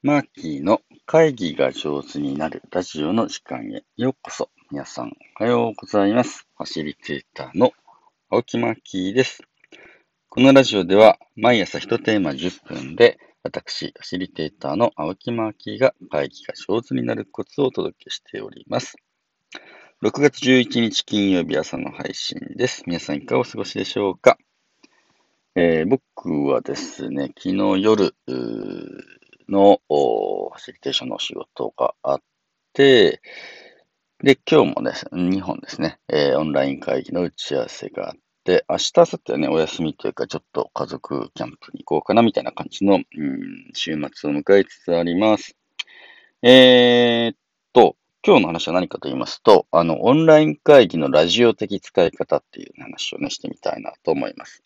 マーキーの会議が上手になるラジオの時間へようこそ。皆さん、おはようございます。ファシリテーターの青木マーキーです。このラジオでは毎朝1テーマ10分で私、ファシリテーターの青木マーキーが会議が上手になるコツをお届けしております。6月11日金曜日朝の配信です。皆さんいかがお過ごしでしょうか、えー、僕はですね、昨日夜、のファシリテーションの仕事があって、で、今日もですね、2本ですね、えー、オンライン会議の打ち合わせがあって、明日、明後日はね、お休みというか、ちょっと家族キャンプに行こうかな、みたいな感じの、うん、週末を迎えつつあります。えー、っと、今日の話は何かと言いますと、あの、オンライン会議のラジオ的使い方っていう話をね、してみたいなと思います。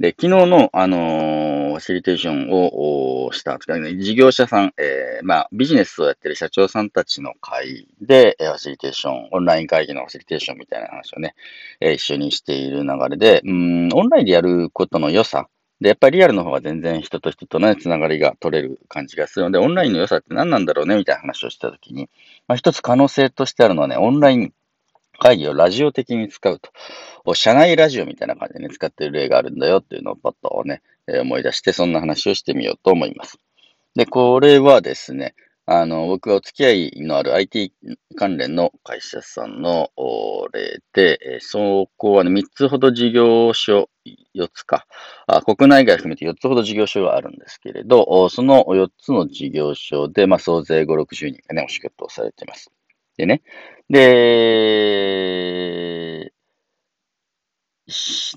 で、昨日の、あのー、ファシリテーションをした事業者さん、えー、まあ、ビジネスをやってる社長さんたちの会で、ファシリテーション、オンライン会議のファシリテーションみたいな話をね、え、一緒にしている流れで、うん、オンラインでやることの良さ、で、やっぱりリアルの方が全然人と人とのつながりが取れる感じがするので、オンラインの良さって何なんだろうねみたいな話をしたときに、まあ、一つ可能性としてあるのはね、オンライン会議をラジオ的に使うと。社内ラジオみたいな感じでね、使ってる例があるんだよっていうのをパッとね、思い出して、そんな話をしてみようと思います。で、これはですね、あの、僕がお付き合いのある IT 関連の会社さんの例で、えそこはね、3つほど事業所、4つかあ、国内外含めて4つほど事業所があるんですけれど、その4つの事業所で、まあ、総勢5、60人がね、お仕事をされています。でね。で、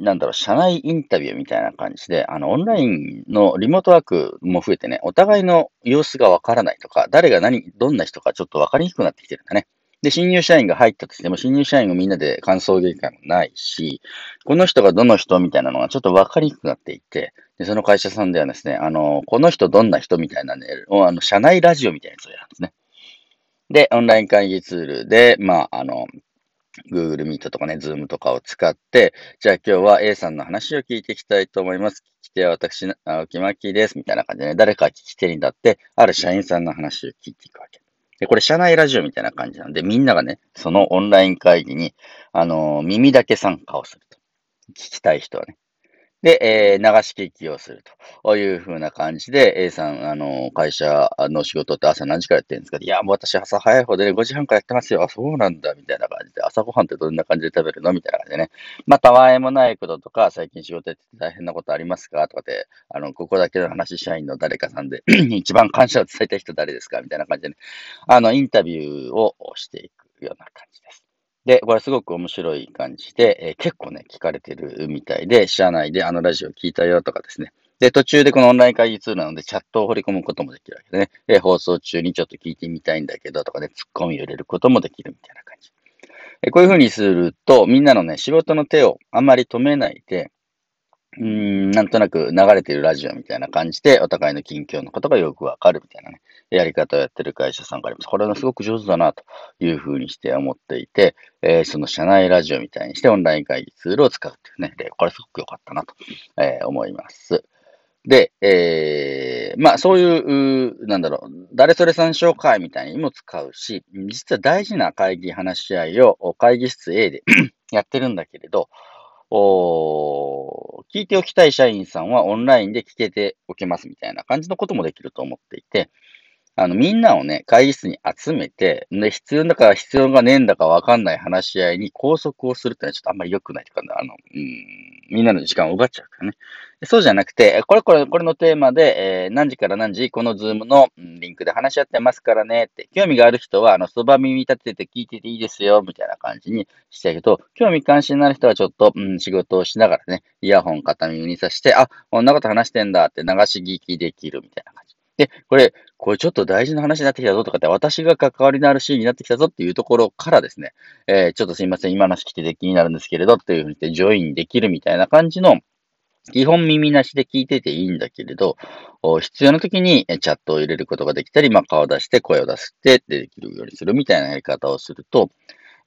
なんだろう、社内インタビューみたいな感じで、あの、オンラインのリモートワークも増えてね、お互いの様子がわからないとか、誰が何、どんな人かちょっとわかりにくくなってきてるんだね。で、新入社員が入ったとしても、新入社員をみんなで感想言会もないし、この人がどの人みたいなのがちょっとわかりにくくなっていて、で、その会社さんではですね、あの、この人どんな人みたいなね、あの、社内ラジオみたいなやつをやるんですね。で、オンライン会議ツールで、まあ、あの、Google Meet とかね、Zoom とかを使って、じゃあ今日は A さんの話を聞いていきたいと思います。聞き手は私、青木巻です。みたいな感じでね、誰か聞き手になって、ある社員さんの話を聞いていくわけ。で、これ社内ラジオみたいな感じなんで、みんながね、そのオンライン会議に、あの、耳だけ参加をすると。聞きたい人はね。で、えー、流し聞きをするというふうな感じで、A さん、あの、会社の仕事って朝何時からやってるんですか？いや、もう私朝早い方でね、5時半からやってますよ。あ、そうなんだ、みたいな感じで、朝ごはんってどんな感じで食べるの？みたいな感じでね。まあ、たわいもないこととか、最近仕事やってて大変なことありますか？とかで、あの、ここだけの話、社員の誰かさんで 一番感謝を伝えたい人誰ですか？みたいな感じでね、あの、インタビューをしていくような感じです。で、これすごく面白い感じで、えー、結構ね、聞かれてるみたいで、社内であのラジオ聞いたよとかですね。で、途中でこのオンライン会議ツールなので、チャットを掘り込むこともできるわけでね。で、放送中にちょっと聞いてみたいんだけどとかね、ツッコミを入れることもできるみたいな感じ。えこういう風にすると、みんなのね、仕事の手をあんまり止めないで、うん、なんとなく流れてるラジオみたいな感じで、お互いの近況のことがよくわかるみたいなね、やり方をやってる会社さんがあります。これがすごく上手だな、というふうにして思っていて、えー、その社内ラジオみたいにしてオンライン会議ツールを使うっていうね、で、これすごく良かったなと、えー、思います。で、えー、まあそういう、なんだろう、誰それ参照会みたいにも使うし、実は大事な会議話し合いを会議室 A で やってるんだけれど、お聞いておきたい社員さんはオンラインで聞けておけますみたいな感じのこともできると思っていて、あの、みんなをね、会議室に集めて、で、必要なんだか必要がねえんだかわかんない話し合いに拘束をするってのはちょっとあんまり良くないというか、あの、うん、みんなの時間を奪っちゃうからね。そうじゃなくて、これこれ、これのテーマで、えー、何時から何時、このズームのリンクで話し合ってますからねって、興味がある人は、あの、そば耳立てて聞いてていいですよ、みたいな感じにしてあげると、興味関心のある人はちょっと、うん、仕事をしながらね、イヤホン片耳にさして、あ、こんなこと話してんだって流し聞きできるみたいな感じ。で、これ、これちょっと大事な話になってきたぞとかって、私が関わりのあるシーンになってきたぞっていうところからですね、えー、ちょっとすいません、今の話来てて気になるんですけれどっていうふうにしてジョインできるみたいな感じの、基本耳なしで聞いてていいんだけれど、必要な時にチャットを入れることができたり、まあ、顔を出して声を出してできるようにするみたいなやり方をすると、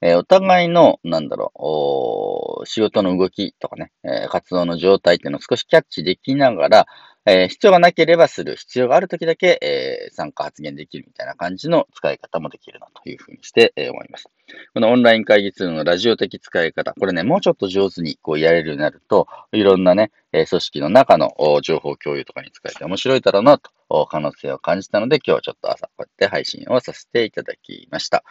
え、お互いの、なんだろう、仕事の動きとかね、え、活動の状態っていうのを少しキャッチできながら、えー、必要がなければする、必要があるときだけ、えー、参加発言できるみたいな感じの使い方もできるなというふうにして、えー、思います。このオンライン会議ツールのラジオ的使い方、これね、もうちょっと上手にこうやれるようになると、いろんなね、え組織の中の情報共有とかに使えて面白いだろうなと可能性を感じたので、今日はちょっと朝こうやって配信をさせていただきました。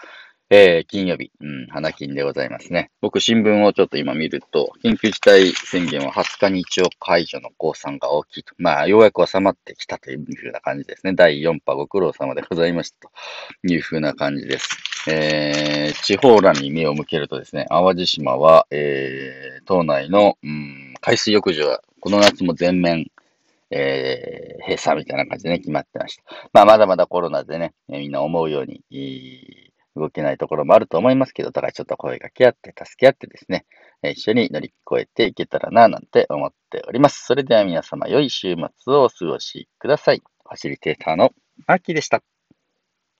えー、金曜日、うん、花金でございますね。僕、新聞をちょっと今見ると、緊急事態宣言は20日に一応解除の公算が大きいと。まあ、ようやく収まってきたというふうな感じですね。第4波ご苦労様でございましたというふうな感じです。えー、地方欄に目を向けるとですね、淡路島は、えー、島内の、うん、海水浴場はこの夏も全面、えー、閉鎖みたいな感じでね、決まってました。まあ、まだまだコロナでね、みんな思うように、動けないところもあると思いますけど、だからちょっと声掛け合って、助け合ってですね、一緒に乗り越えていけたらな、なんて思っております。それでは皆様、良い週末をお過ごしください。ファシリテーターのマーキーでした。